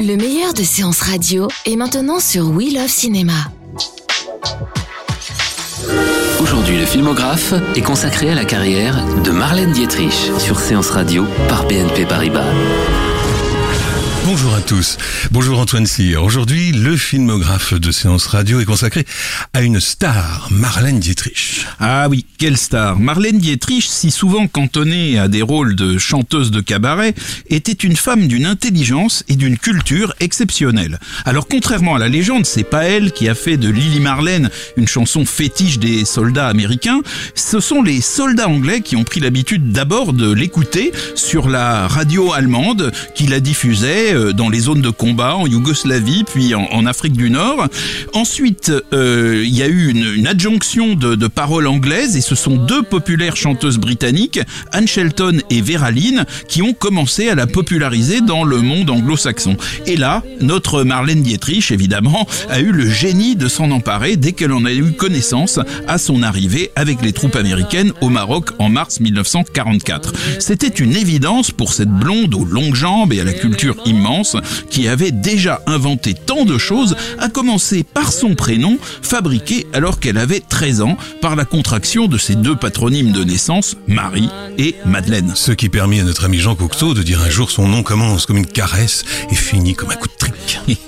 Le meilleur de séances radio est maintenant sur We Love Cinéma. Aujourd'hui, le filmographe est consacré à la carrière de Marlène Dietrich sur Séance Radio par BNP Paribas. Bonjour à tous. Bonjour Antoine Cyr. Aujourd'hui, le filmographe de séance radio est consacré à une star, Marlène Dietrich. Ah oui, quelle star Marlène Dietrich, si souvent cantonnée à des rôles de chanteuse de cabaret, était une femme d'une intelligence et d'une culture exceptionnelle. Alors contrairement à la légende, c'est pas elle qui a fait de Lily Marlène une chanson fétiche des soldats américains, ce sont les soldats anglais qui ont pris l'habitude d'abord de l'écouter sur la radio allemande qui la diffusait euh, dans les zones de combat en Yougoslavie puis en, Afrique du Nord. Ensuite, euh, il y a eu une, adjonction de, de paroles anglaises et ce sont deux populaires chanteuses britanniques, Anne Shelton et Vera Lynn, qui ont commencé à la populariser dans le monde anglo-saxon. Et là, notre Marlène Dietrich, évidemment, a eu le génie de s'en emparer dès qu'elle en a eu connaissance à son arrivée avec les troupes américaines au Maroc en mars 1944. C'était une évidence pour cette blonde aux longues jambes et à la culture immense qui avait déjà inventé tant de choses, à commencer par son prénom, fabriqué alors qu'elle avait 13 ans par la contraction de ses deux patronymes de naissance, Marie et Madeleine. Ce qui permit à notre ami Jean Cocteau de dire un jour son nom commence comme une caresse et finit comme un coup de trick.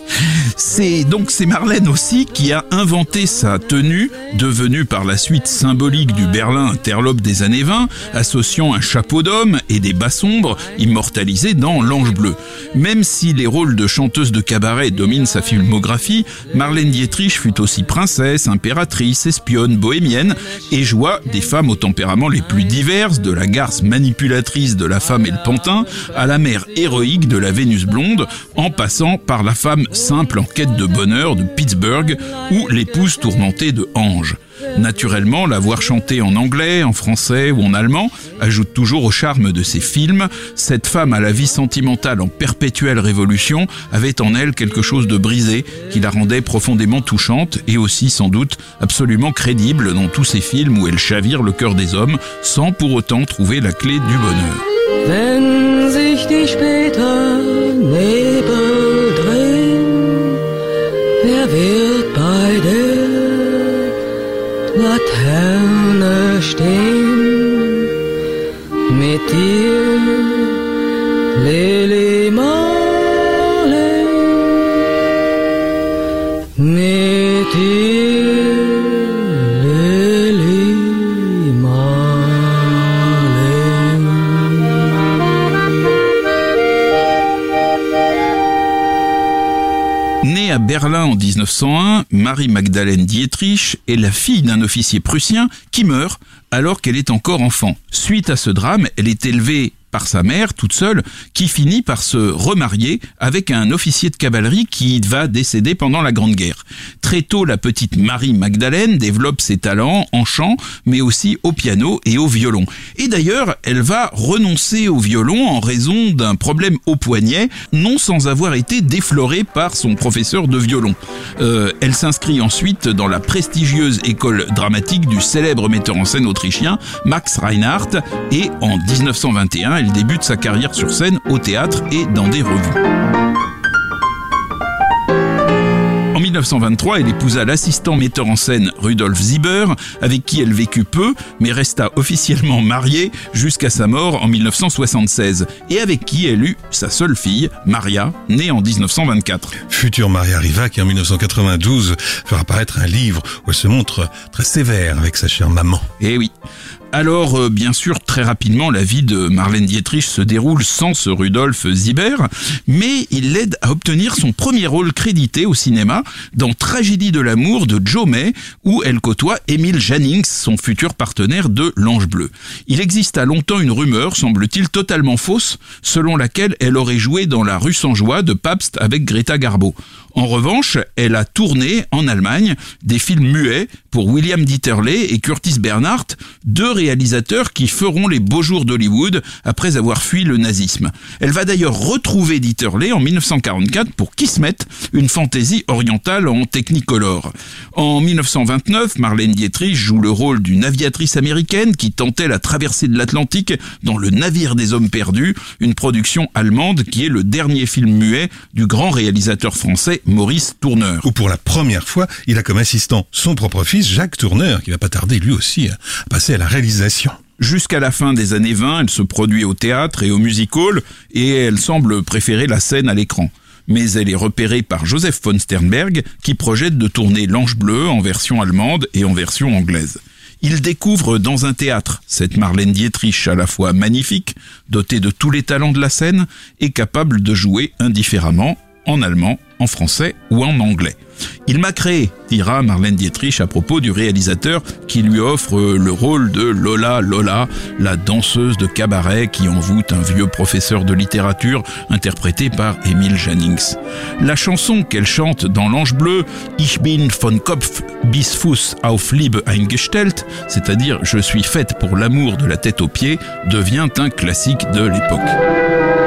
C'est donc c'est Marlène aussi qui a inventé sa tenue, devenue par la suite symbolique du Berlin interlope des années 20, associant un chapeau d'homme et des bas sombres immortalisés dans l'Ange bleu. Même si les rôles de chanteuse de cabaret dominent sa filmographie, Marlène Dietrich fut aussi princesse, impératrice, espionne, bohémienne et joua des femmes aux tempéraments les plus divers, de la garce manipulatrice de la femme et le pantin à la mère héroïque de la Vénus blonde, en passant par la femme simple en quête de bonheur de Pittsburgh ou l'épouse tourmentée de Ange. Naturellement, la voir chanter en anglais, en français ou en allemand ajoute toujours au charme de ses films. Cette femme à la vie sentimentale en perpétuelle révolution avait en elle quelque chose de brisé qui la rendait profondément touchante et aussi sans doute absolument crédible dans tous ces films où elle chavire le cœur des hommes sans pour autant trouver la clé du bonheur. Laterne stehen? Mit dir, Berlin en 1901, Marie-Magdalene Dietrich est la fille d'un officier prussien qui meurt alors qu'elle est encore enfant. Suite à ce drame, elle est élevée par sa mère toute seule, qui finit par se remarier avec un officier de cavalerie qui va décéder pendant la Grande Guerre. Très tôt, la petite Marie Magdalene développe ses talents en chant, mais aussi au piano et au violon. Et d'ailleurs, elle va renoncer au violon en raison d'un problème au poignet, non sans avoir été déflorée par son professeur de violon. Euh, elle s'inscrit ensuite dans la prestigieuse école dramatique du célèbre metteur en scène autrichien Max Reinhardt et en 1921, elle débute sa carrière sur scène au théâtre et dans des revues. En 1923, elle épousa l'assistant metteur en scène Rudolf Sieber, avec qui elle vécut peu, mais resta officiellement mariée jusqu'à sa mort en 1976, et avec qui elle eut sa seule fille, Maria, née en 1924. Future Maria Riva qui en 1992 fera paraître un livre où elle se montre très sévère avec sa chère maman. Et oui, Alors, euh, bien sûr, très rapidement, la vie de Marlène Dietrich se déroule sans ce Rudolf Zieber, mais il l'aide à obtenir son premier rôle crédité au cinéma dans Tragédie de l'amour de Joe May, où elle côtoie Emile Jannings, son futur partenaire de L'Ange Bleu. Il existe à longtemps une rumeur, semble-t-il totalement fausse, selon laquelle elle aurait joué dans La rue sans joie de Pabst avec Greta Garbo. En revanche, elle a tourné en Allemagne des films muets pour William Dieterle et Curtis Bernhardt, deux réalisateurs qui feront les beaux jours d'Hollywood après avoir fui le nazisme. Elle va d'ailleurs retrouver Dieterle en 1944 pour Kismet, une fantaisie orientale en technicolor. En 1929, Marlène Dietrich joue le rôle d'une aviatrice américaine qui tentait la traversée de l'Atlantique dans Le navire des hommes perdus, une production allemande qui est le dernier film muet du grand réalisateur français Maurice Tourneur. Où pour la première fois, il a comme assistant son propre fils, Jacques Tourneur, qui va pas tarder lui aussi à passer à la réalisation. Jusqu'à la fin des années 20, elle se produit au théâtre et au music hall et elle semble préférer la scène à l'écran. Mais elle est repérée par Joseph von Sternberg qui projette de tourner L'Ange Bleu en version allemande et en version anglaise. Il découvre dans un théâtre cette Marlène Dietrich à la fois magnifique, dotée de tous les talents de la scène et capable de jouer indifféremment en allemand, en français ou en anglais. Il m'a créé, dira Marlène Dietrich à propos du réalisateur qui lui offre le rôle de Lola Lola, la danseuse de cabaret qui envoûte un vieux professeur de littérature interprété par Emile Jannings. La chanson qu'elle chante dans L'Ange Bleu, Ich bin von Kopf bis Fuß auf Liebe eingestellt, c'est-à-dire je suis faite pour l'amour de la tête aux pieds, devient un classique de l'époque.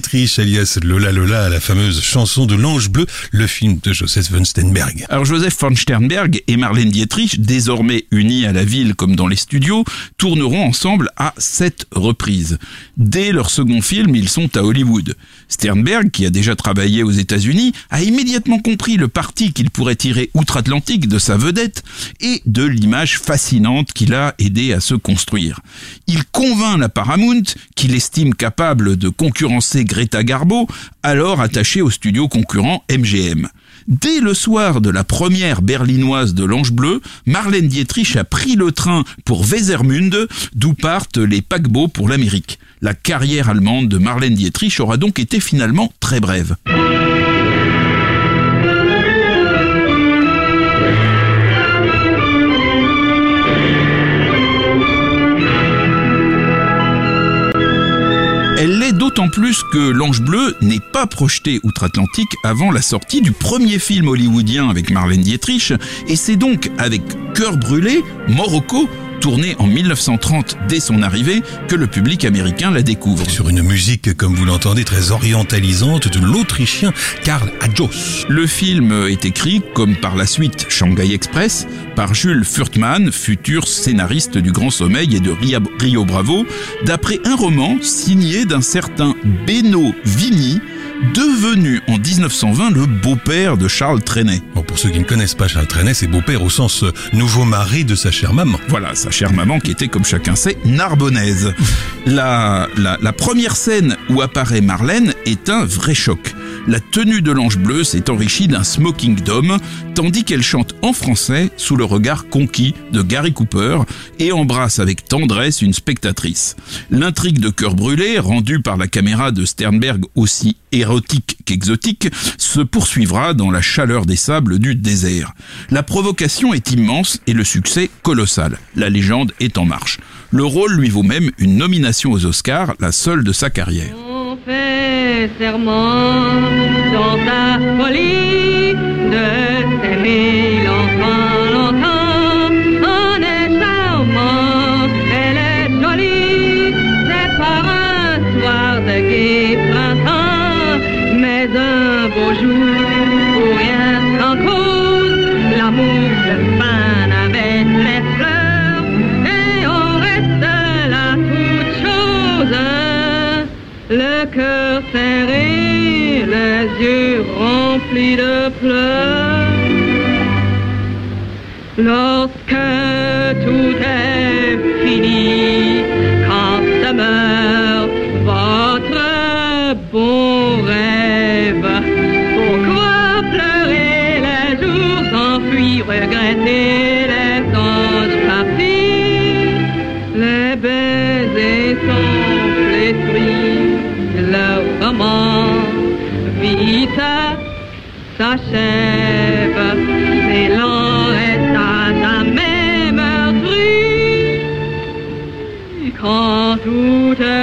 Dietrich, alias Lola Lola, la fameuse chanson de l'Ange Bleu, le film de Joseph von Sternberg. Alors Joseph von Sternberg et Marlène Dietrich, désormais unis à la ville comme dans les studios, tourneront ensemble à sept reprises. Dès leur second film, ils sont à Hollywood. Sternberg, qui a déjà travaillé aux États-Unis, a immédiatement compris le parti qu'il pourrait tirer outre-Atlantique de sa vedette et de l'image fascinante qu'il a aidé à se construire. Il convainc la Paramount, qu'il estime capable de concurrencer Greta Garbo, alors attachée au studio concurrent MGM. Dès le soir de la première berlinoise de l'Ange Bleu, Marlène Dietrich a pris le train pour Wesermünde, d'où partent les paquebots pour l'Amérique. La carrière allemande de Marlène Dietrich aura donc été finalement très brève. D'autant plus que L'Ange Bleu n'est pas projeté outre-Atlantique avant la sortie du premier film hollywoodien avec Marlène Dietrich, et c'est donc avec Cœur brûlé, Morocco, tourné en 1930 dès son arrivée, que le public américain la découvre. Sur une musique, comme vous l'entendez, très orientalisante de l'Autrichien Karl Adjos. Le film est écrit, comme par la suite Shanghai Express, par Jules Furtman, futur scénariste du Grand Sommeil et de Rio Bravo, d'après un roman signé d'un certain Beno Vigny, devenu en 1920 le beau-père de Charles Trenet. Bon, pour ceux qui ne connaissent pas Charles Trenet, c'est beau-père au sens euh, nouveau mari de sa chère maman. Voilà, sa chère maman qui était, comme chacun sait, narbonnaise. La, la, la première scène où apparaît Marlène est un vrai choc. La tenue de l'ange bleu s'est enrichie d'un smoking d'homme, tandis qu'elle chante en français sous le regard conquis de Gary Cooper et embrasse avec tendresse une spectatrice. L'intrigue de cœur brûlé, rendue par la caméra de Sternberg aussi érotique qu'exotique, se poursuivra dans la chaleur des sables du désert. La provocation est immense et le succès colossal. La légende est en marche. Le rôle lui vaut même une nomination aux Oscars, la seule de sa carrière. Cœur serré, les yeux remplis de pleure. Lorsque tout est fini, quand se meurt votre bon rêve, s'achève, l'élan est à jamais meurtri, quand tout est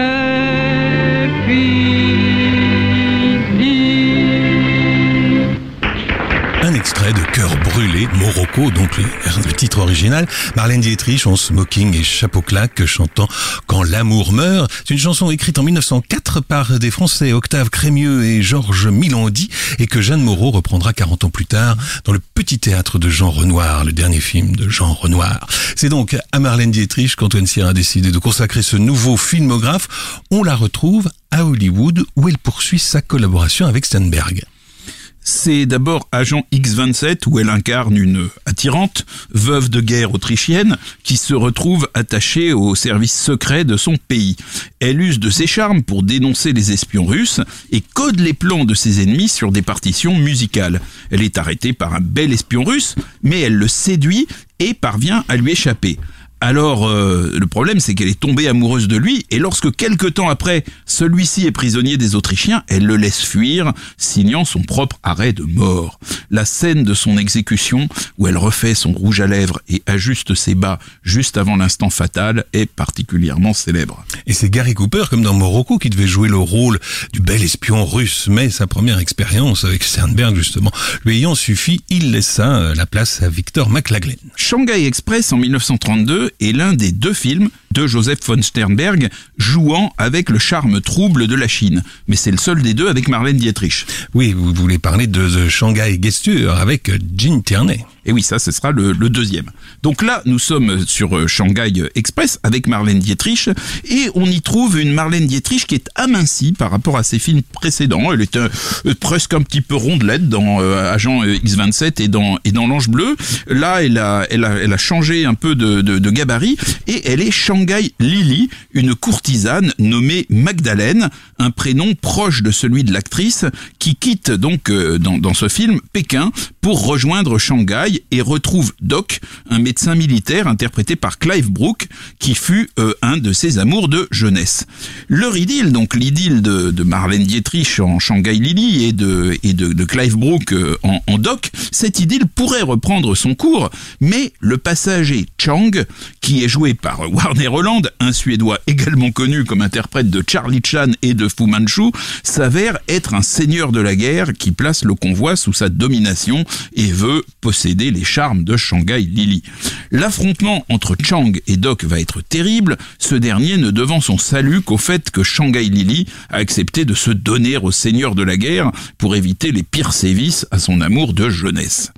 donc le, titre original. Marlène Dietrich en smoking et chapeau claque chantant Quand l'amour meurt. C'est une chanson écrite en 1904 par des Français Octave Crémieux et Georges Milandi et que Jeanne Moreau reprendra 40 ans plus tard dans le petit théâtre de Jean Renoir, le dernier film de Jean Renoir. C'est donc à Marlène Dietrich qu'Antoine Cyr a décidé de consacrer ce nouveau filmographe. On la retrouve à Hollywood où elle poursuit sa collaboration avec Sternberg. C'est d'abord Agent X27 où elle incarne une attirante veuve de guerre autrichienne qui se retrouve attachée au service secret de son pays. Elle use de ses charmes pour dénoncer les espions russes et code les plans de ses ennemis sur des partitions musicales. Elle est arrêtée par un bel espion russe, mais elle le séduit et parvient à lui échapper. Alors, euh, le problème, c'est qu'elle est tombée amoureuse de lui, et lorsque quelque temps après, celui-ci est prisonnier des Autrichiens, elle le laisse fuir, signant son propre arrêt de mort. La scène de son exécution, où elle refait son rouge à lèvres et ajuste ses bas juste avant l'instant fatal, est particulièrement célèbre. Et c'est Gary Cooper, comme dans Morocco, qui devait jouer le rôle du bel espion russe, mais sa première expérience avec Sternberg, justement, lui ayant suffi, il laissa la place à Victor McLaglen. Shanghai Express en 1932 est l'un des deux films de Joseph von Sternberg jouant avec le charme trouble de la Chine. Mais c'est le seul des deux avec Marlène Dietrich. Oui, vous voulez parler de The Shanghai Gesture avec Gene Tierney. Et oui, ça, ce sera le, le deuxième. Donc là, nous sommes sur euh, Shanghai Express avec Marlène Dietrich et on y trouve une Marlène Dietrich qui est amincie par rapport à ses films précédents. Elle est euh, presque un petit peu rondelette dans euh, Agent euh, X27 et dans et dans l'Ange Bleu. Là, elle a, elle a, elle a changé un peu de, de, de et elle est Shanghai Lily, une courtisane nommée Magdalene, un prénom proche de celui de l'actrice qui quitte donc euh, dans ce film Pékin pour rejoindre Shanghai et retrouve Doc, un médecin militaire interprété par Clive Brook, qui fut euh, un de ses amours de jeunesse. Leur idylle, donc l'idylle de, de Marlène Dietrich en Shanghai Lily et de, et de, de Clive Brook euh, en, en Doc, cette idylle pourrait reprendre son cours, mais le passager Chang, qui est joué par Warner Holland, un Suédois également connu comme interprète de Charlie Chan et de Fu Manchu, s'avère être un seigneur de la guerre qui place le convoi sous sa domination et veut posséder les charmes de Shanghai Lily. L'affrontement entre Chang et Doc va être terrible, ce dernier ne devant son salut qu'au fait que Shanghai Lily a accepté de se donner au seigneur de la guerre pour éviter les pires sévices à son amour de jeunesse.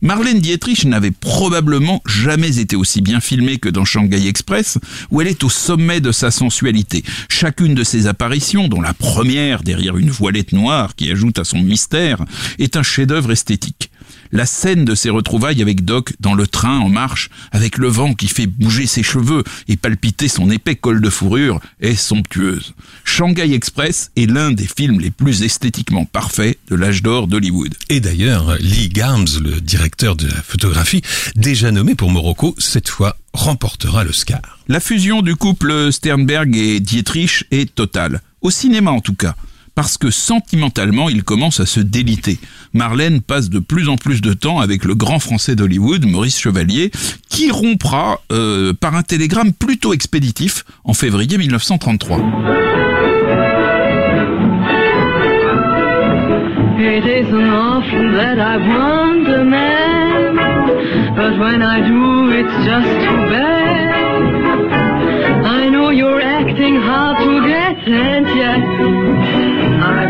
Marlène Dietrich n'avait probablement jamais été aussi bien filmée que dans Shanghai Express, où elle est au sommet de sa sensualité. Chacune de ses apparitions, dont la première derrière une voilette noire qui ajoute à son mystère, est un chef-d'œuvre esthétique. La scène de ses retrouvailles avec Doc dans le train en marche, avec le vent qui fait bouger ses cheveux et palpiter son épais col de fourrure, est somptueuse. Shanghai Express est l'un des films les plus esthétiquement parfaits de l'âge d'or d'Hollywood. Et d'ailleurs, Lee Garms, le directeur de la photographie, déjà nommé pour Morocco, cette fois remportera l'Oscar. La fusion du couple Sternberg et Dietrich est totale. Au cinéma en tout cas. Parce que sentimentalement, il commence à se déliter. Marlène passe de plus en plus de temps avec le grand français d'Hollywood, Maurice Chevalier, qui rompra euh, par un télégramme plutôt expéditif en février 1933. It isn't often that I know you're acting hard to get,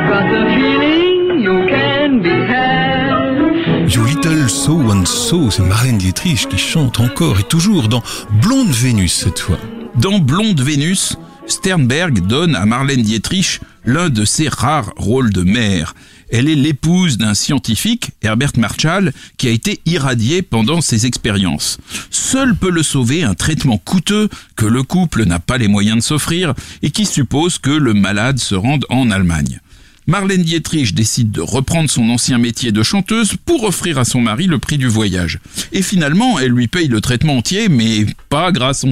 you can be had. You Little So and So, c'est Marlène Dietrich qui chante encore et toujours dans Blonde Vénus cette fois. Dans Blonde Vénus, Sternberg donne à Marlène Dietrich l'un de ses rares rôles de mère. Elle est l'épouse d'un scientifique, Herbert Marshall, qui a été irradié pendant ses expériences. Seul peut le sauver un traitement coûteux que le couple n'a pas les moyens de s'offrir et qui suppose que le malade se rende en Allemagne. Marlène Dietrich décide de reprendre son ancien métier de chanteuse pour offrir à son mari le prix du voyage. Et finalement, elle lui paye le traitement entier, mais pas grâce,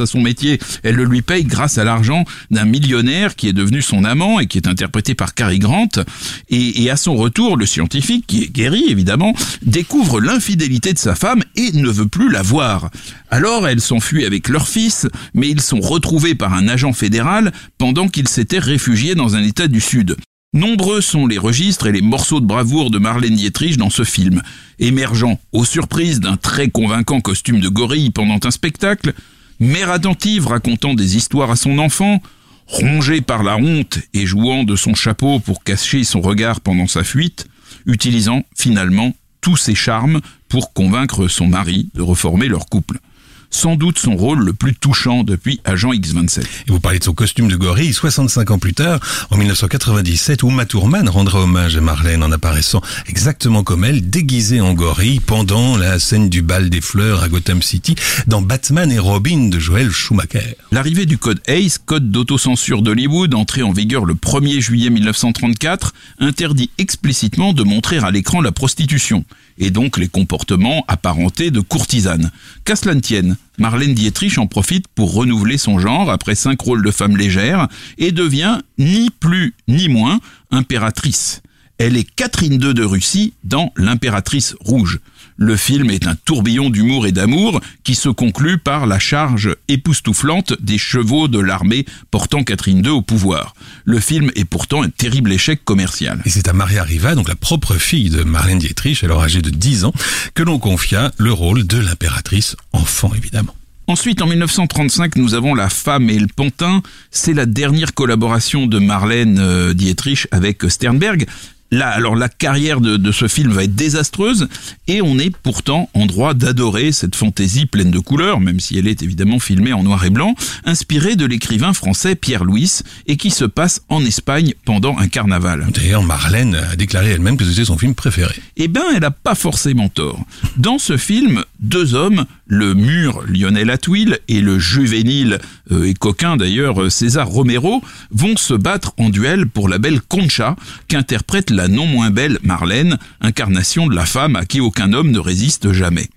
à son métier. Elle le lui paye grâce à l'argent d'un millionnaire qui est devenu son amant et qui est interprété par Cary Grant. Et, et à son retour, le scientifique, qui est guéri évidemment, découvre l'infidélité de sa femme et ne veut plus la voir. Alors elle s'enfuit avec leur fils, mais ils sont retrouvés par un agent fédéral pendant qu'ils s'étaient réfugiés dans un état du Sud. Nombreux sont les registres et les morceaux de bravoure de Marlène Dietrich dans ce film, émergeant aux surprises d'un très convaincant costume de gorille pendant un spectacle, mère attentive racontant des histoires à son enfant, rongée par la honte et jouant de son chapeau pour cacher son regard pendant sa fuite, utilisant finalement tous ses charmes pour convaincre son mari de reformer leur couple sans doute son rôle le plus touchant depuis Agent X-27. Et vous parlez de son costume de gorille, 65 ans plus tard, en 1997, Uma Thurman rendra hommage à Marlène en apparaissant exactement comme elle, déguisée en gorille, pendant la scène du bal des fleurs à Gotham City, dans Batman et Robin de Joel Schumacher. L'arrivée du code ACE, code d'autocensure d'Hollywood, entré en vigueur le 1er juillet 1934, interdit explicitement de montrer à l'écran la prostitution, et donc les comportements apparentés de courtisanes. Qu'à cela ne tienne, Marlène Dietrich en profite pour renouveler son genre après cinq rôles de femme légère et devient ni plus ni moins impératrice. Elle est Catherine II de Russie dans L'impératrice rouge. Le film est un tourbillon d'humour et d'amour qui se conclut par la charge époustouflante des chevaux de l'armée portant Catherine II au pouvoir. Le film est pourtant un terrible échec commercial. Et c'est à Maria Riva, donc la propre fille de Marlène Dietrich, alors âgée de 10 ans, que l'on confia le rôle de l'impératrice enfant évidemment. Ensuite, en 1935, nous avons La femme et le pantin. C'est la dernière collaboration de Marlène euh, Dietrich avec Sternberg. Là, alors la carrière de, de, ce film va être désastreuse et on est pourtant en droit d'adorer cette fantaisie pleine de couleurs, même si elle est évidemment filmée en noir et blanc, inspirée de l'écrivain français Pierre Louis et qui se passe en Espagne pendant un carnaval. D'ailleurs, Marlène a déclaré elle-même que c'était son film préféré. Eh ben, elle a pas forcément tort. Dans ce film, deux hommes, le mûr Lionel Atwill et le juvénile euh, et coquin d'ailleurs César Romero, vont se battre en duel pour la belle Concha qu'interprète la non moins belle Marlène, incarnation de la femme à qui aucun homme ne résiste jamais.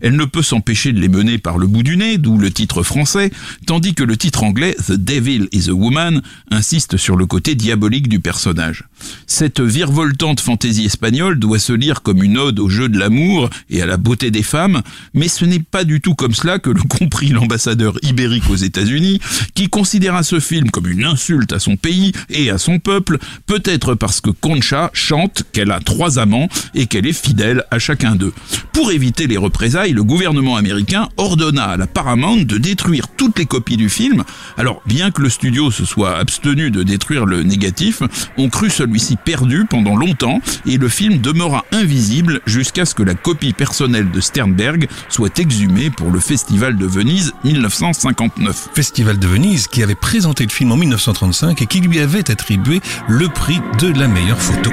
Elle ne peut s'empêcher de les mener par le bout du nez, d'où le titre français, tandis que le titre anglais The Devil is a Woman insiste sur le côté diabolique du personnage. Cette virevoltante fantaisie espagnole doit se lire comme une ode au jeu de l'amour et à la beauté des femmes, mais ce n'est pas du tout comme cela que le comprit l'ambassadeur ibérique aux États-Unis, qui considéra ce film comme une insulte à son pays et à son peuple, peut-être parce que Concha chante qu'elle a trois amants et qu'elle est fidèle à chacun d'eux. Pour éviter les le gouvernement américain ordonna à la Paramount de détruire toutes les copies du film. Alors, bien que le studio se soit abstenu de détruire le négatif, on crut celui-ci perdu pendant longtemps et le film demeura invisible jusqu'à ce que la copie personnelle de Sternberg soit exhumée pour le Festival de Venise 1959. Festival de Venise qui avait présenté le film en 1935 et qui lui avait attribué le prix de la meilleure photo.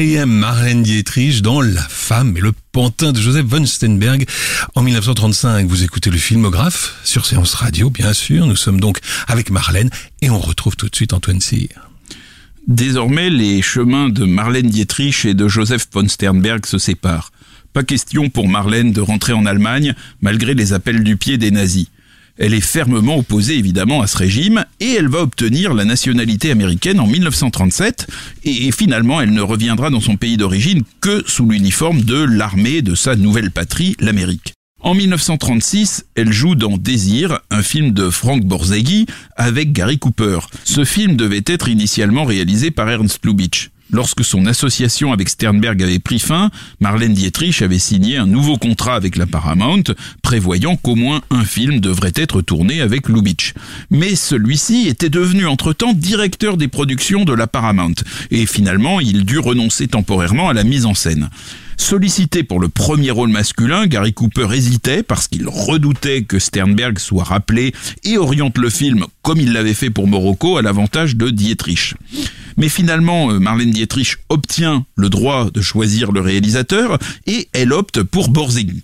Hawaii, Marlène Dietrich dans La femme et le pantin de Joseph von Steinberg en 1935. Vous écoutez le filmographe sur Séance Radio, bien sûr. Nous sommes donc avec Marlène et on retrouve tout de suite Antoine Cyr. Désormais, les chemins de Marlène Dietrich et de Joseph von Sternberg se séparent. Pas question pour Marlène de rentrer en Allemagne, malgré les appels du pied des nazis. Elle est fermement opposée évidemment à ce régime et elle va obtenir la nationalité américaine en 1937 et finalement elle ne reviendra dans son pays d'origine que sous l'uniforme de l'armée de sa nouvelle patrie, l'Amérique. En 1936, elle joue dans Désir, un film de Frank Borzeghi avec Gary Cooper. Ce film devait être initialement réalisé par Ernst Lubitsch. Lorsque son association avec Sternberg avait pris fin, Marlène Dietrich avait signé un nouveau contrat avec la Paramount, prévoyant qu'au moins un film devrait être tourné avec Lubitsch. Mais celui-ci était devenu entre-temps directeur des productions de la Paramount, et finalement il dut renoncer temporairement à la mise en scène. Sollicité pour le premier rôle masculin, Gary Cooper hésitait parce qu'il redoutait que Sternberg soit rappelé et oriente le film, comme il l'avait fait pour Morocco, à l'avantage de Dietrich. Mais finalement, euh, Marlène Dietrich obtient le droit de choisir le réalisateur et elle opte pour Borzeghi.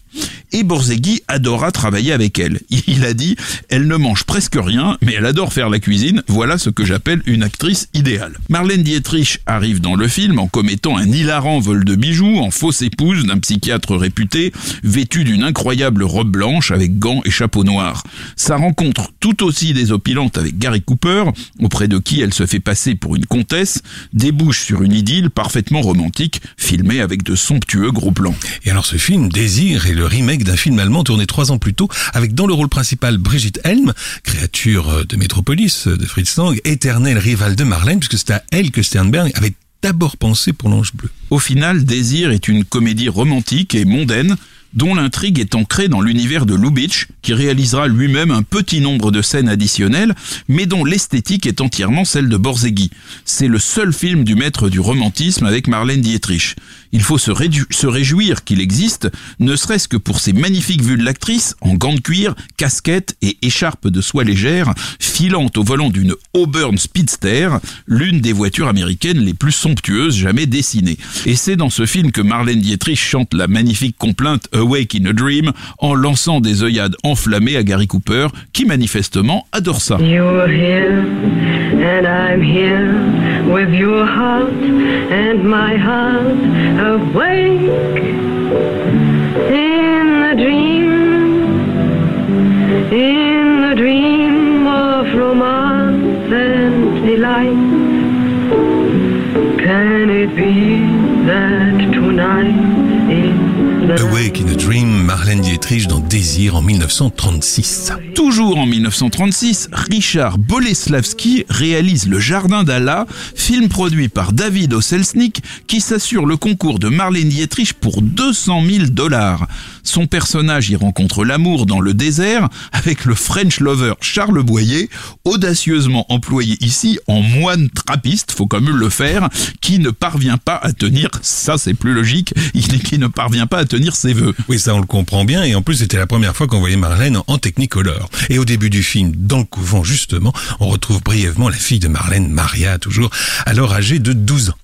Et Borzeghi adora travailler avec elle. Il a dit, elle ne mange presque rien, mais elle adore faire la cuisine. Voilà ce que j'appelle une actrice idéale. Marlène Dietrich arrive dans le film en commettant un hilarant vol de bijoux, en fausse épouse d'un psychiatre réputé, vêtue d'une incroyable robe blanche avec gants et chapeau noir. Sa rencontre tout aussi désopilante avec Gary Cooper, auprès de qui elle se fait passer pour une comtesse, débouche sur une idylle parfaitement romantique, filmée avec de somptueux gros plans. Et alors ce film, Désir, est le remake d'un film allemand tourné trois ans plus tôt, avec dans le rôle principal Brigitte Helm, créature de Métropolis de Fritz Lang, éternelle rivale de Marlène, puisque c'est à elle que Sternberg avait d'abord pensé pour l'Ange Bleu. Au final, Désir est une comédie romantique et mondaine, dont l'intrigue est ancrée dans l'univers de Lubitsch, qui réalisera lui-même un petit nombre de scènes additionnelles, mais dont l'esthétique est entièrement celle de Borzeghi. C'est le seul film du maître du romantisme avec Marlène Dietrich. Il faut se, réjouir qu'il existe, ne serait-ce que pour ses magnifiques vues de l'actrice, en gants de cuir, casquette et écharpe de soie légère, filant au volant d'une Auburn Speedster, l'une des voitures américaines les plus somptueuses jamais dessinées. Et c'est dans ce film que Marlène Dietrich chante la magnifique complainte Awake in a Dream en lançant des œillades enflammées à Gary Cooper, qui manifestement adore ça. Awake in the dream, in the dream of romance and delight. Can it be that Awake in a Dream, Marlène Dietrich dans Désir en 1936. Toujours en 1936, Richard Boleslavski réalise Le Jardin d'Allah, film produit par David Oselznick qui s'assure le concours de Marlène Dietrich pour 200 000 dollars. Son personnage y rencontre l'amour dans le désert avec le French lover Charles Boyer, audacieusement employé ici en moine trappiste, faut quand même le faire, qui ne parvient pas à tenir, ça c'est plus logique, qui ne parvient pas à tenir ses vœux. Oui, ça on le comprend bien, et en plus c'était la première fois qu'on voyait Marlène en Technicolor. Et au début du film, dans le couvent justement, on retrouve brièvement la fille de Marlène, Maria toujours, alors âgée de 12 ans.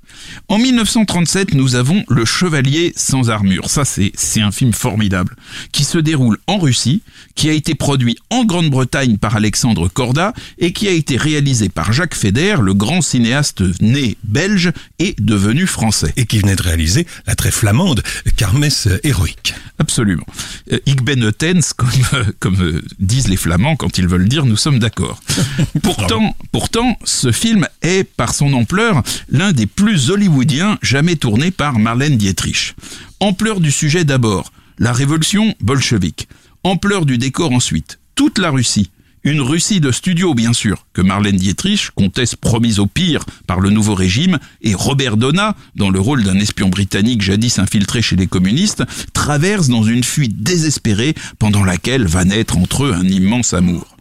En 1937, nous avons Le Chevalier sans armure. Ça, c'est c'est un film formidable qui se déroule en Russie, qui a été produit en Grande-Bretagne par Alexandre Corda et qui a été réalisé par Jacques Feder, le grand cinéaste né belge et devenu français. Et qui venait de réaliser la très flamande Carmès héroïque. Absolument. Euh, ben comme, euh, comme euh, disent les Flamands quand ils veulent dire nous sommes d'accord. pourtant, pourtant, ce film est, par son ampleur, l'un des plus hollywoodiens jamais tournés par Marlène Dietrich. Ampleur du sujet d'abord, la révolution bolchevique. Ampleur du décor ensuite, toute la Russie. Une Russie de studio, bien sûr, que Marlène Dietrich, comtesse promise au pire par le nouveau régime, et Robert Donna, dans le rôle d'un espion britannique jadis infiltré chez les communistes, traversent dans une fuite désespérée pendant laquelle va naître entre eux un immense amour.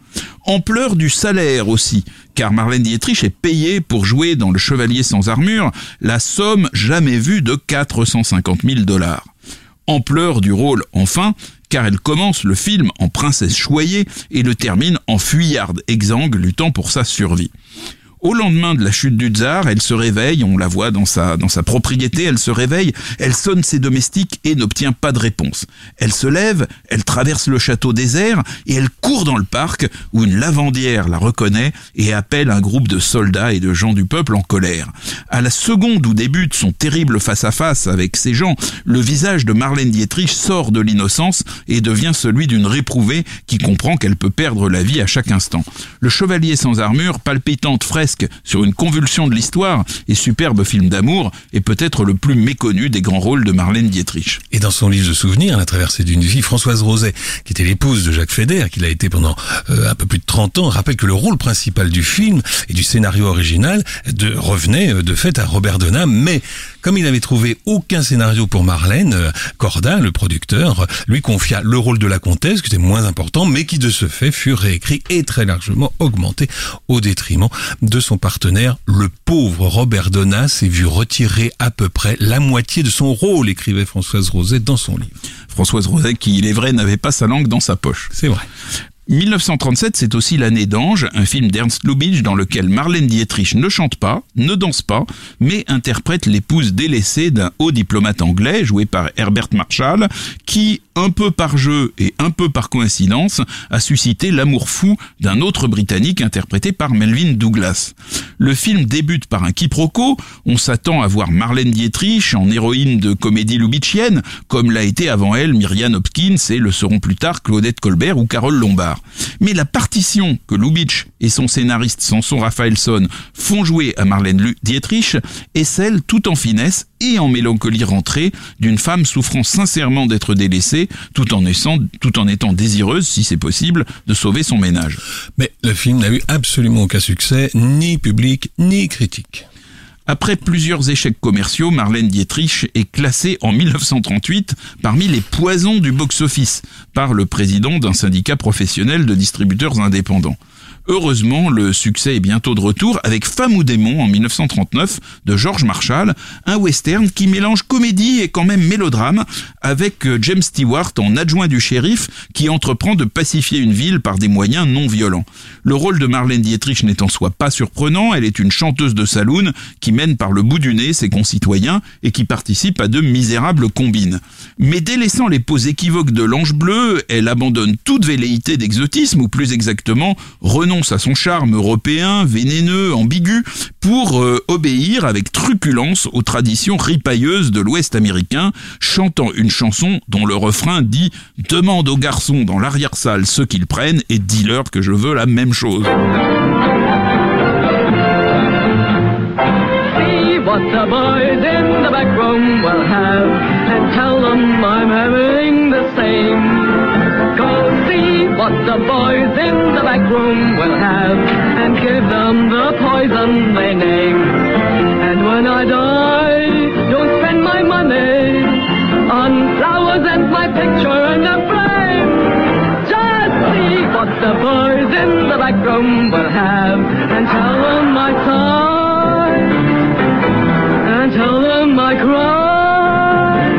Ampleur du salaire aussi, car Marlène Dietrich est payée pour jouer dans Le Chevalier sans armure la somme jamais vue de 450 000 dollars. Ampleur du rôle, enfin, car elle commence le film en princesse choyée et le termine en fuyarde exsangue luttant pour sa survie. Au lendemain de la chute du tsar, elle se réveille, on la voit dans sa, dans sa propriété, elle se réveille, elle sonne ses domestiques et n'obtient pas de réponse. Elle se lève, elle traverse le château désert et elle court dans le parc où une lavandière la reconnaît et appelle un groupe de soldats et de gens du peuple en colère. À la seconde où débute son terrible face-à-face avec ces gens, le visage de Marlène Dietrich sort de l'innocence et devient celui d'une réprouvée qui comprend qu'elle peut perdre la vie à chaque instant. Le chevalier sans armure, palpitante sur une convulsion de l'histoire et superbe film d'amour, est peut-être le plus méconnu des grands rôles de Marlène Dietrich. Et dans son livre de souvenirs, La traversée d'une vie, Françoise Roset, qui était l'épouse de Jacques Feder, qu'il a été pendant euh, un peu plus de 30 ans, rappelle que le rôle principal du film et du scénario original de, revenait euh, de fait à Robert Donat, mais comme il n'avait trouvé aucun scénario pour Marlène, euh, Corda, le producteur, lui confia le rôle de la comtesse, qui était moins important, mais qui de ce fait fut réécrit et très largement augmenté au détriment de son partenaire. Le pauvre Robert Donat s'est vu retirer à peu près la moitié de son rôle, écrivait Françoise Roset dans son livre. Françoise Roset, qui, il est vrai, n'avait pas sa langue dans sa poche. C'est vrai. 1937, c'est aussi l'année d'Ange, un film d'Ernst Lubitsch dans lequel Marlène Dietrich ne chante pas, ne danse pas, mais interprète l'épouse délaissée d'un haut diplomate anglais joué par Herbert Marshall, qui, un peu par jeu et un peu par coïncidence, a suscité l'amour fou d'un autre Britannique interprété par Melvin Douglas. Le film débute par un quiproquo, on s'attend à voir Marlène Dietrich en héroïne de comédie lubitchienne, comme l'a été avant elle Myriam Hopkins et le seront plus tard Claudette Colbert ou Carole Lombard. Mais la partition que Lubitsch et son scénariste Samson Raphaelson font jouer à Marlène Dietrich est celle tout en finesse et en mélancolie rentrée d'une femme souffrant sincèrement d'être délaissée tout en, tout en étant désireuse, si c'est possible, de sauver son ménage. Mais le film n'a eu absolument aucun succès, ni public, ni critique. Après plusieurs échecs commerciaux, Marlène Dietrich est classée en 1938 parmi les poisons du box-office par le président d'un syndicat professionnel de distributeurs indépendants. Heureusement, le succès est bientôt de retour avec Femme ou démon en 1939 de George Marshall, un western qui mélange comédie et quand même mélodrame avec euh, James Stewart en adjoint du shérif qui entreprend de pacifier une ville par des moyens non violents. Le rôle de Marlène Dietrich n'est en soi pas surprenant, elle est une chanteuse de saloon qui mène par le bout du nez ses concitoyens et qui participe à de misérables combines. Mais délaissant les poses équivoques de l'ange bleu, elle abandonne toute velléité d'exotisme ou plus exactement renonce à son charme européen, vénéneux, ambigu, pour euh, obéir avec truculence aux traditions ripailleuses de l'Ouest américain, chantant une chanson dont le refrain dit ⁇ Demande aux garçons dans l'arrière-salle ce qu'ils prennent et dis-leur que je veux la même chose ⁇. What the boys in the back room will have and give them the poison they name. And when I die, don't spend my money on flowers and my picture in a frame. Just see what the boys in the back room will have and tell them I sighed and tell them I cried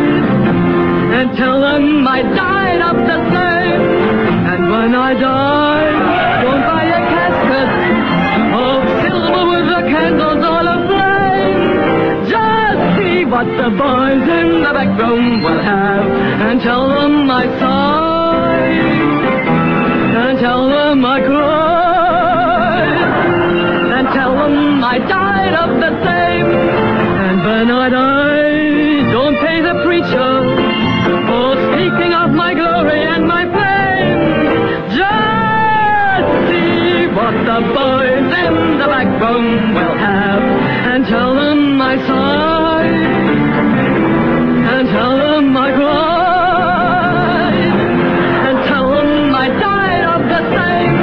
and tell them I died of the same. When I die, don't buy a casket of silver with the candles all aflame. Just see what the boys in the back room will have, and tell them I sighed, and tell them I cried, and tell them I died of the same. And Bernard, I die, don't pay the preacher the boys in the back room will have, and tell them I sighed, and tell them I cried, and tell them I died of the same.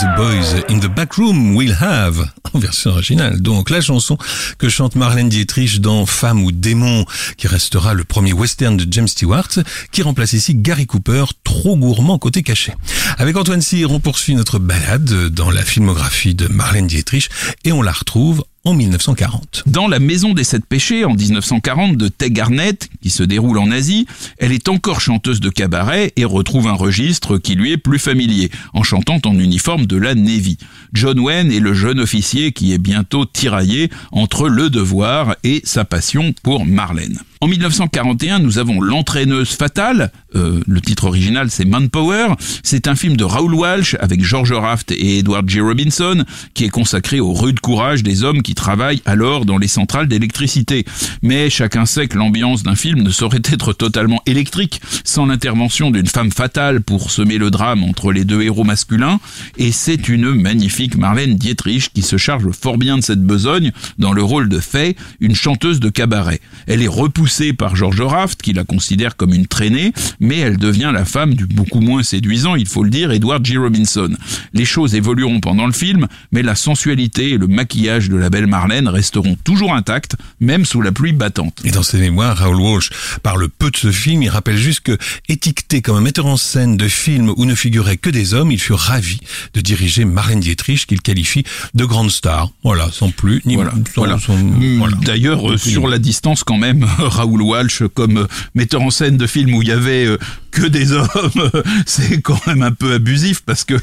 The boys in the back room will have en version originale. Donc la chanson que chante Marlène Dietrich dans Femme ou Démon, qui restera le premier western de James Stewart, qui remplace ici Gary Cooper, trop gourmand côté caché. Avec Antoine Cyr, on poursuit notre balade dans la filmographie de Marlène Dietrich et on la retrouve en 1940. Dans La Maison des Sept Péchés, en 1940, de Tay Garnett, qui se déroule en Asie, elle est encore chanteuse de cabaret et retrouve un registre qui lui est plus familier, en chantant en uniforme de la Navy. John Wayne est le jeune officier qui est bientôt tiraillé entre le devoir et sa passion pour Marlène. En 1941, nous avons L'entraîneuse fatale. Euh, le titre original, c'est Manpower. C'est un film de Raoul Walsh avec George Raft et Edward G. Robinson qui est consacré au rude courage des hommes qui travaillent alors dans les centrales d'électricité. Mais chacun sait que l'ambiance d'un film ne saurait être totalement électrique sans l'intervention d'une femme fatale pour semer le drame entre les deux héros masculins. Et c'est une magnifique Marlène Dietrich qui se charge fort bien de cette besogne dans le rôle de Faye, une chanteuse de cabaret. Elle est repoussée par George Raft, qui la considère comme une traînée, mais elle devient la femme du beaucoup moins séduisant, il faut le dire, Edward G. Robinson. Les choses évolueront pendant le film, mais la sensualité et le maquillage de la belle Marlène resteront toujours intacts, même sous la pluie battante. Et dans ses mémoires, Raoul Walsh parle peu de ce film. Il rappelle juste que, étiqueté comme un metteur en scène de films où ne figuraient que des hommes, il fut ravi de diriger Marlène Dietrich, qu'il qualifie de grande star. Voilà, sans plus ni Voilà. sans- voilà. D'ailleurs, euh, sur la distance, quand même, Raoul Walsh, comme euh, metteur en scène de films où il y avait euh, que des hommes, c'est quand même un peu abusif parce que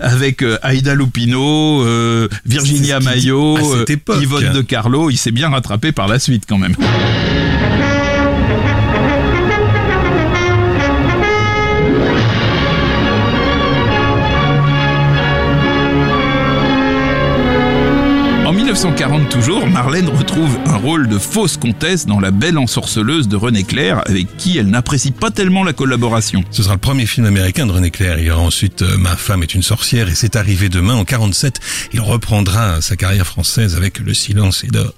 avec euh, Aïda Lupino, euh, Virginia cette euh. Yvonne de Carlo, il s'est bien rattrapé par la suite quand même. 1940 toujours, Marlène retrouve un rôle de fausse comtesse dans La Belle ensorceleuse de René Clair, avec qui elle n'apprécie pas tellement la collaboration. Ce sera le premier film américain de René Clair. Il y aura ensuite euh, Ma femme est une sorcière et c'est arrivé demain en 47. Il reprendra sa carrière française avec Le silence et d'or.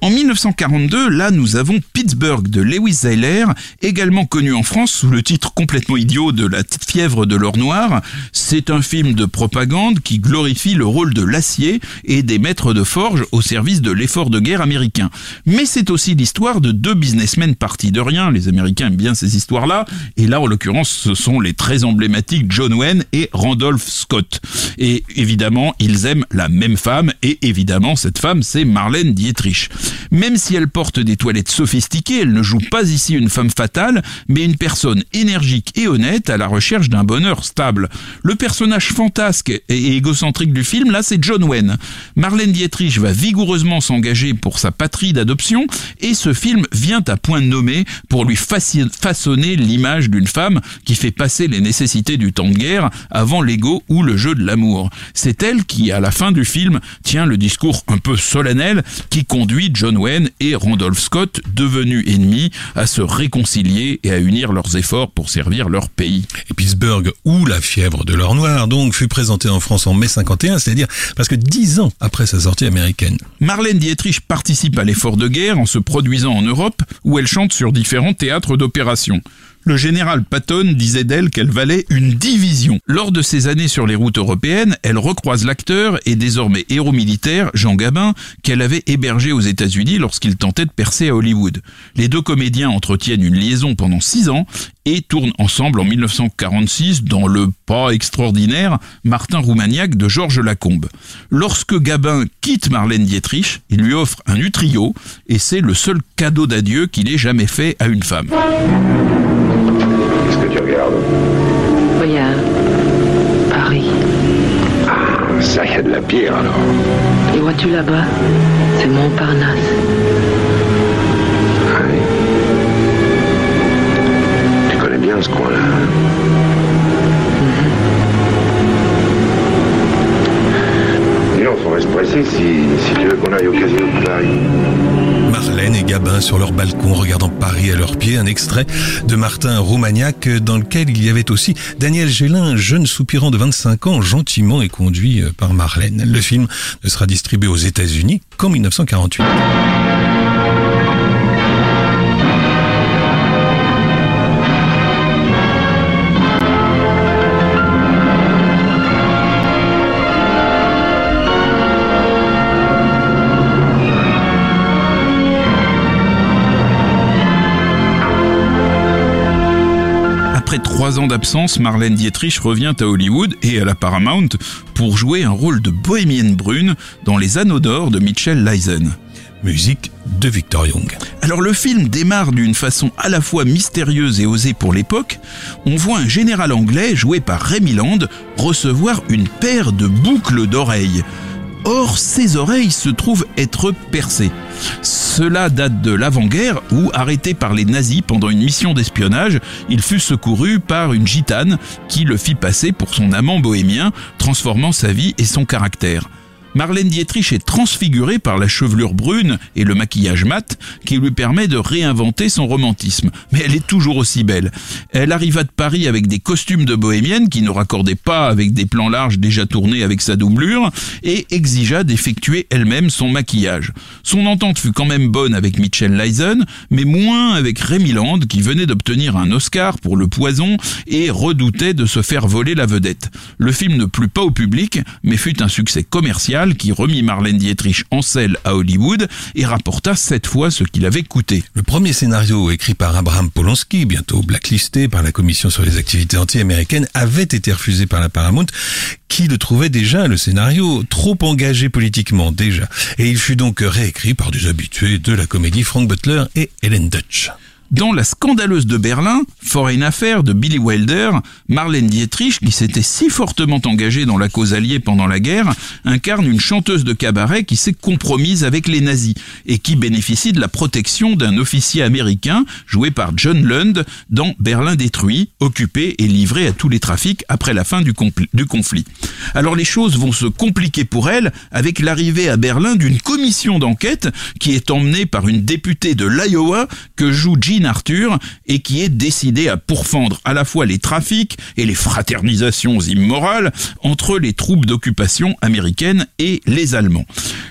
En 1942, là, nous avons Pittsburgh de Lewis Zeiler, également connu en France sous le titre complètement idiot de La fièvre de l'or noir. C'est un film de propagande qui glorifie le rôle de l'acier et des maîtres de forge au service de l'effort de guerre américain. Mais c'est aussi l'histoire de deux businessmen partis de rien. Les Américains aiment bien ces histoires-là. Et là, en l'occurrence, ce sont les très emblématiques John Wayne et Randolph Scott. Et évidemment, ils aiment la même femme. Et évidemment, cette femme, c'est Marlène Dietrich. Même si elle porte des toilettes sophistiquées, elle ne joue pas ici une femme fatale, mais une personne énergique et honnête à la recherche d'un bonheur stable. Le personnage fantasque et égocentrique du film, là, c'est John Wayne. Marlène Dietrich va vigoureusement s'engager pour sa patrie d'adoption, et ce film vient à point nommé pour lui façonner l'image d'une femme qui fait passer les nécessités du temps de guerre avant l'ego ou le jeu de l'amour. C'est elle qui, à la fin du film, tient le discours un peu solennel qui conduit John Wayne et Randolph Scott, devenus ennemis, à se réconcilier et à unir leurs efforts pour servir leur pays. Et Pittsburgh, où la fièvre de l'or noir, donc, fut présentée en France en mai 51, c'est-à-dire parce que dix ans après sa sortie américaine. Marlène Dietrich participe à l'effort de guerre en se produisant en Europe, où elle chante sur différents théâtres d'opération. Le général Patton disait d'elle qu'elle valait une division. Lors de ses années sur les routes européennes, elle recroise l'acteur et désormais héros militaire Jean Gabin qu'elle avait hébergé aux États-Unis lorsqu'il tentait de percer à Hollywood. Les deux comédiens entretiennent une liaison pendant six ans et tournent ensemble en 1946 dans le pas extraordinaire Martin Roumaniac de Georges Lacombe. Lorsque Gabin quitte Marlène Dietrich, il lui offre un utrio et c'est le seul cadeau d'adieu qu'il ait jamais fait à une femme. Et vois-tu là-bas? C'est Montparnasse. Sur leur balcon regardant Paris à leurs pieds, un extrait de Martin Roumaniac dans lequel il y avait aussi Daniel Gélin, un jeune soupirant de 25 ans, gentiment et conduit par Marlène. Le film ne sera distribué aux États-Unis qu'en 1948. D'absence, Marlène Dietrich revient à Hollywood et à la Paramount pour jouer un rôle de bohémienne brune dans Les Anneaux d'or de Mitchell Leisen. Musique de Victor Young. Alors le film démarre d'une façon à la fois mystérieuse et osée pour l'époque. On voit un général anglais joué par Remy Land recevoir une paire de boucles d'oreilles. Or, ses oreilles se trouvent être percées. Cela date de l'avant-guerre où, arrêté par les nazis pendant une mission d'espionnage, il fut secouru par une gitane qui le fit passer pour son amant bohémien, transformant sa vie et son caractère. Marlène Dietrich est transfigurée par la chevelure brune et le maquillage mat qui lui permet de réinventer son romantisme. Mais elle est toujours aussi belle. Elle arriva de Paris avec des costumes de bohémienne qui ne raccordaient pas avec des plans larges déjà tournés avec sa doublure et exigea d'effectuer elle-même son maquillage. Son entente fut quand même bonne avec Mitchell Leisen, mais moins avec Rémi Land qui venait d'obtenir un Oscar pour Le Poison et redoutait de se faire voler la vedette. Le film ne plut pas au public, mais fut un succès commercial qui remit Marlène Dietrich en selle à Hollywood et rapporta sept fois ce qu'il avait coûté. Le premier scénario écrit par Abraham Polonsky, bientôt blacklisté par la Commission sur les activités anti-américaines, avait été refusé par la Paramount qui le trouvait déjà, le scénario, trop engagé politiquement déjà. Et il fut donc réécrit par des habitués de la comédie Frank Butler et Ellen Dutch. Dans La scandaleuse de Berlin, Foreign Affair de Billy Wilder, Marlène Dietrich, qui s'était si fortement engagée dans la cause alliée pendant la guerre, incarne une chanteuse de cabaret qui s'est compromise avec les nazis et qui bénéficie de la protection d'un officier américain joué par John Lund dans Berlin détruit, occupé et livré à tous les trafics après la fin du, conflit. Alors les choses vont se compliquer pour elle avec l'arrivée à Berlin d'une commission d'enquête qui est emmenée par une députée de l'Iowa que joue Arthur et qui est décidé à pourfendre à la fois les trafics et les fraternisations immorales entre les troupes d'occupation américaines et les Allemands.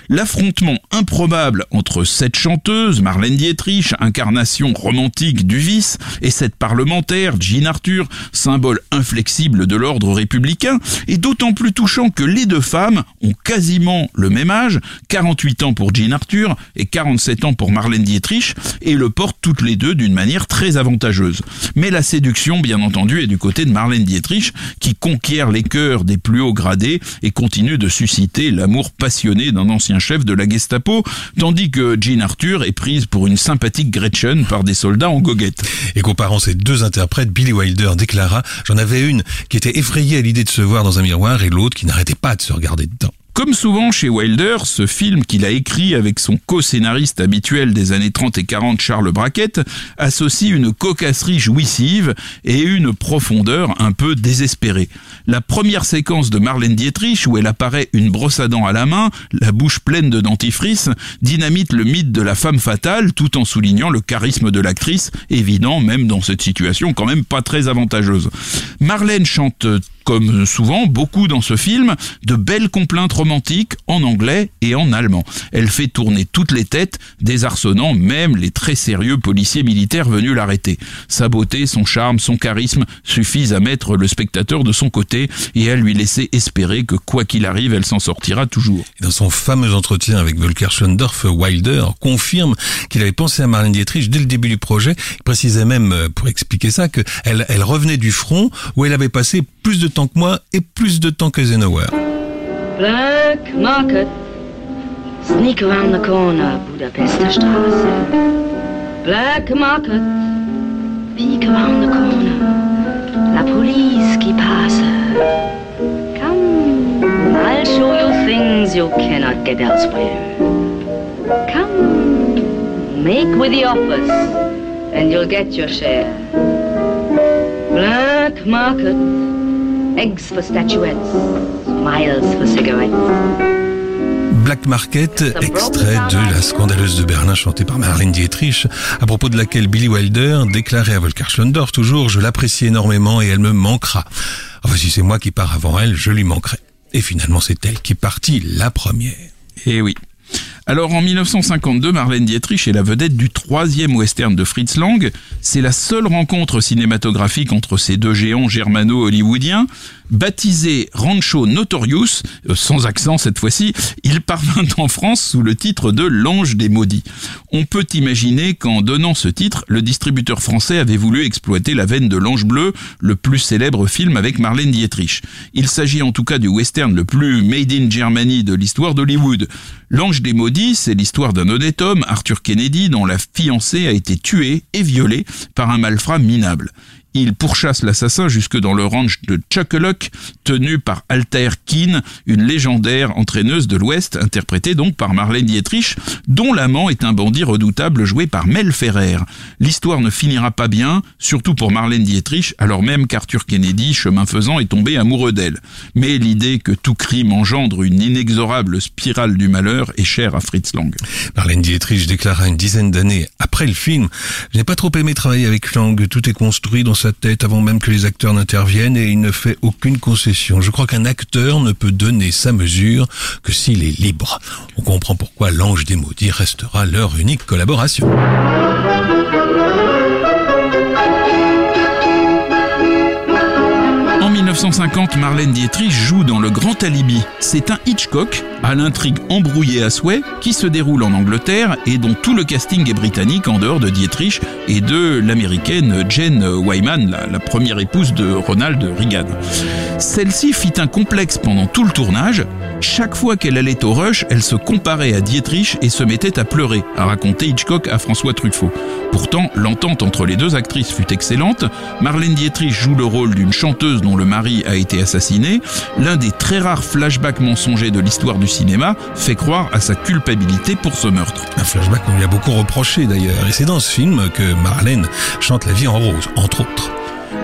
L'affrontement improbable entre cette chanteuse, Marlène Dietrich, incarnation romantique du vice, et cette parlementaire, Jean Arthur, symbole inflexible de l'ordre républicain, est d'autant plus touchant que les deux femmes ont quasiment le même âge, 48 ans pour Jean Arthur et 47 ans pour Marlène Dietrich, et le portent toutes les deux d'une manière très avantageuse. Mais la séduction, bien entendu, est du côté de Marlène Dietrich, qui conquiert les cœurs des plus hauts gradés et continue de susciter l'amour passionné d'un ancien chef de la Gestapo, tandis que Jean Arthur est prise pour une sympathique Gretchen par des soldats en goguette. Et comparant ces deux interprètes, Billy Wilder déclara J'en avais une qui était effrayée à l'idée de se voir dans un miroir et l'autre qui n'arrêtait pas de se regarder dedans. Comme souvent chez Wilder, ce film qu'il a écrit avec son co-scénariste habituel des années 30 et 40, Charles Brackett, associe une cocasserie jouissive et une profondeur un peu désespérée. La première séquence de Marlène Dietrich, où elle apparaît une brosse à dents à la main, la bouche pleine de dentifrice, dynamite le mythe de la femme fatale tout en soulignant le charisme de l'actrice, évident même dans cette situation quand même pas très avantageuse. Marlène chante comme souvent beaucoup dans ce film, de belles complaintes romantiques en anglais et en allemand. Elle fait tourner toutes les têtes, désarçonnant même les très sérieux policiers militaires venus l'arrêter. Sa beauté, son charme, son charisme suffisent à mettre le spectateur de son côté et à lui laisser espérer que quoi qu'il arrive, elle s'en sortira toujours. dans son fameux entretien avec Volker Schlendorf, Wilder confirme qu'il avait pensé à Marlène Dietrich dès le début du projet. Il précisait même, pour expliquer ça, qu'elle elle revenait du front où elle avait passé plus de temps que moi et plus de temps que Zenauer. Black Market. Sneak around the corner, Budapester Straße. Black Market. Peek around the corner. La police qui passe. Come, I'll show you things you cannot get elsewhere. Come, make with the offers, and you'll get your share. Black Market. Eggs for statuettes, miles for cigarettes. Black Market, extrait de La scandaleuse de Berlin chantée par Marlène Dietrich, à propos de laquelle Billy Wilder déclarait à Volker Schlondorf toujours Je l'apprécie énormément et elle me manquera. Enfin, si c'est moi qui pars avant elle, je lui manquerai. Et finalement, c'est elle qui est partie la première. Eh oui. Alors en 1952, Marlène Dietrich est la vedette du troisième western de Fritz Lang. C'est la seule rencontre cinématographique entre ces deux géants germano-hollywoodiens. Baptisé Rancho Notorious, euh, sans accent cette fois-ci, il parvint en France sous le titre de L'Ange des Maudits. On peut imaginer qu'en donnant ce titre, le distributeur français avait voulu exploiter la veine de L'Ange Bleu, le plus célèbre film avec Marlène Dietrich. Il s'agit en tout cas du western le plus made in Germany de l'histoire d'Hollywood. L'Ange des Maudits, c'est l'histoire d'un honnête homme, Arthur Kennedy, dont la fiancée a été tuée et violée par un malfrat minable. Il pourchasse l'assassin jusque dans le ranch de Chuckaluck, tenu par Altair Keane, une légendaire entraîneuse de l'Ouest, interprétée donc par Marlène Dietrich, dont l'amant est un bandit redoutable joué par Mel Ferrer. L'histoire ne finira pas bien, surtout pour Marlène Dietrich, alors même qu'Arthur Kennedy, chemin faisant, est tombé amoureux d'elle. Mais l'idée que tout crime engendre une inexorable spirale du malheur est chère à Fritz Lang. Marlène Dietrich déclara une dizaine d'années après le film Je n'ai pas trop aimé travailler avec Lang, tout est construit dans sa tête avant même que les acteurs n'interviennent et il ne fait aucune concession. Je crois qu'un acteur ne peut donner sa mesure que s'il est libre. On comprend pourquoi L'Ange des Maudits restera leur unique collaboration. 1950, Marlène Dietrich joue dans Le Grand Alibi. C'est un Hitchcock à l'intrigue embrouillée à souhait qui se déroule en Angleterre et dont tout le casting est britannique en dehors de Dietrich et de l'américaine Jane Wyman, la, première épouse de Ronald Reagan. Celle-ci fit un complexe pendant tout le tournage. Chaque fois qu'elle allait au rush, elle se comparait à Dietrich et se mettait à pleurer, a raconté Hitchcock à François Truffaut. Pourtant, l'entente entre les deux actrices fut excellente. Marlène Dietrich joue le rôle d'une chanteuse dont le mari a été assassiné. L'un des très rares flashbacks mensongers de l'histoire du cinéma fait croire à sa culpabilité pour ce meurtre. Un flashback qu'on lui a beaucoup reproché d'ailleurs. Et c'est dans ce film que Marlène chante La vie en rose, entre autres.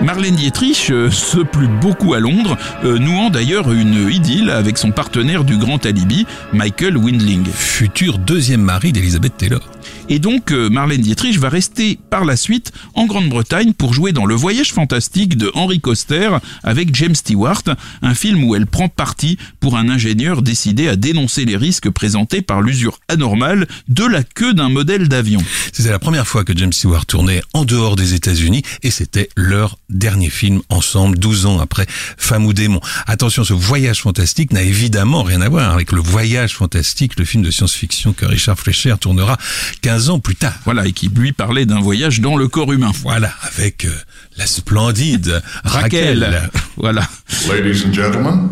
Marlène Dietrich euh, se plut beaucoup à Londres, euh, nouant d'ailleurs une idylle avec son partenaire du Grand Alibi, Michael Windling. Futur deuxième mari d'Elizabeth Taylor. Et donc euh, Marlène Dietrich va rester par la suite en Grande-Bretagne pour jouer dans Le Voyage fantastique de Henry Coster avec James Stewart, un film où elle prend parti pour un ingénieur décidé à dénoncer les risques présentés par l'usure anormale de la queue d'un modèle d'avion. C'était la première fois que James Stewart tournait en dehors des États-Unis et c'était leur dernier film ensemble 12 ans après Femme ou démon. Attention, ce voyage fantastique n'a évidemment rien à voir avec le voyage fantastique, le film de science-fiction que Richard Fleischer tournera 15 ans plus tard. Voilà, et qui lui parlait d'un voyage dans le corps humain. Voilà, avec euh, la splendide Raquel. Raquel. Voilà. Ladies and gentlemen,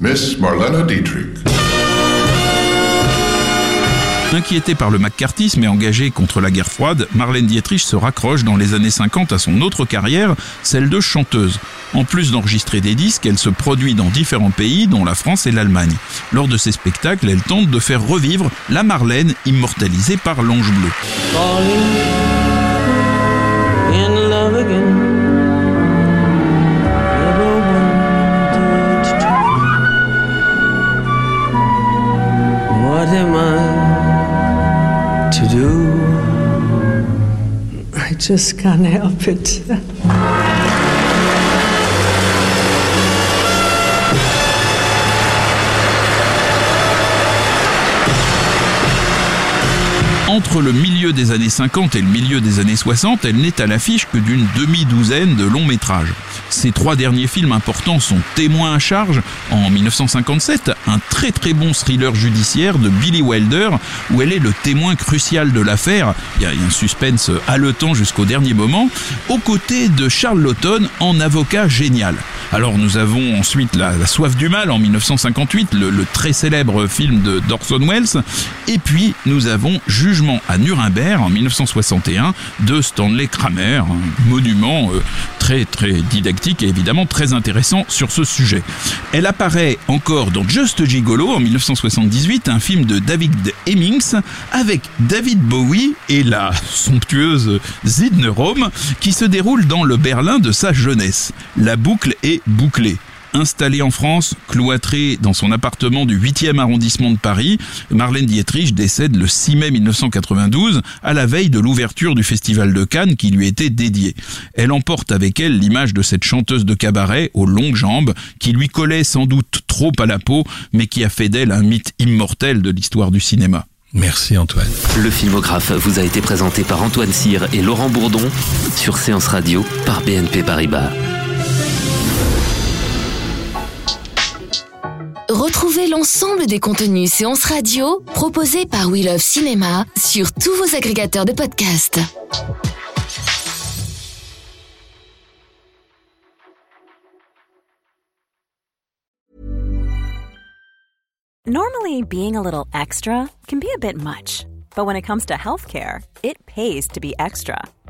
Miss Marlena Dietrich. Inquiétée par le macartisme et engagée contre la guerre froide, Marlène Dietrich se raccroche dans les années 50 à son autre carrière, celle de chanteuse. En plus d'enregistrer des disques, elle se produit dans différents pays, dont la France et l'Allemagne. Lors de ces spectacles, elle tente de faire revivre la Marlène immortalisée par l'Ange Bleu. Just can't help it. Entre le milieu des années 50 et le milieu des années 60, elle n'est à l'affiche que d'une demi-douzaine de longs métrages. Ses trois derniers films importants sont Témoin à charge en 1957, un très très bon thriller judiciaire de Billy Wilder où elle est le témoin crucial de l'affaire. Il y a un suspense haletant jusqu'au dernier moment, aux côtés de Charles Lawton en avocat génial. Alors nous avons ensuite la, soif du mal en 1958, le, le très célèbre film de d'Orson Welles, et puis nous avons Jugement à Nuremberg en 1961 de Stanley Kramer, un monument euh, très très didactique et évidemment très intéressant sur ce sujet. Elle apparaît encore dans Just Gigolo en 1978, un film de David Hemmings avec David Bowie et la somptueuse Zidne Rome qui se déroule dans le Berlin de sa jeunesse. La boucle est bouclée. Installée en France, cloîtrée dans son appartement du 8e arrondissement de Paris, Marlène Dietrich décède le 6 mai 1992, à la veille de l'ouverture du Festival de Cannes qui lui était dédié. Elle emporte avec elle l'image de cette chanteuse de cabaret aux longues jambes, qui lui collait sans doute trop à la peau, mais qui a fait d'elle un mythe immortel de l'histoire du cinéma. Merci Antoine. Le filmographe vous a été présenté par Antoine Cyr et Laurent Bourdon sur Séance Radio par BNP Paribas. Retrouvez l'ensemble des contenus séances radio proposés par We Love Cinéma sur tous vos agrégateurs de podcasts. Normally, being a little extra can be a bit much, but when it comes to healthcare, it pays to be extra.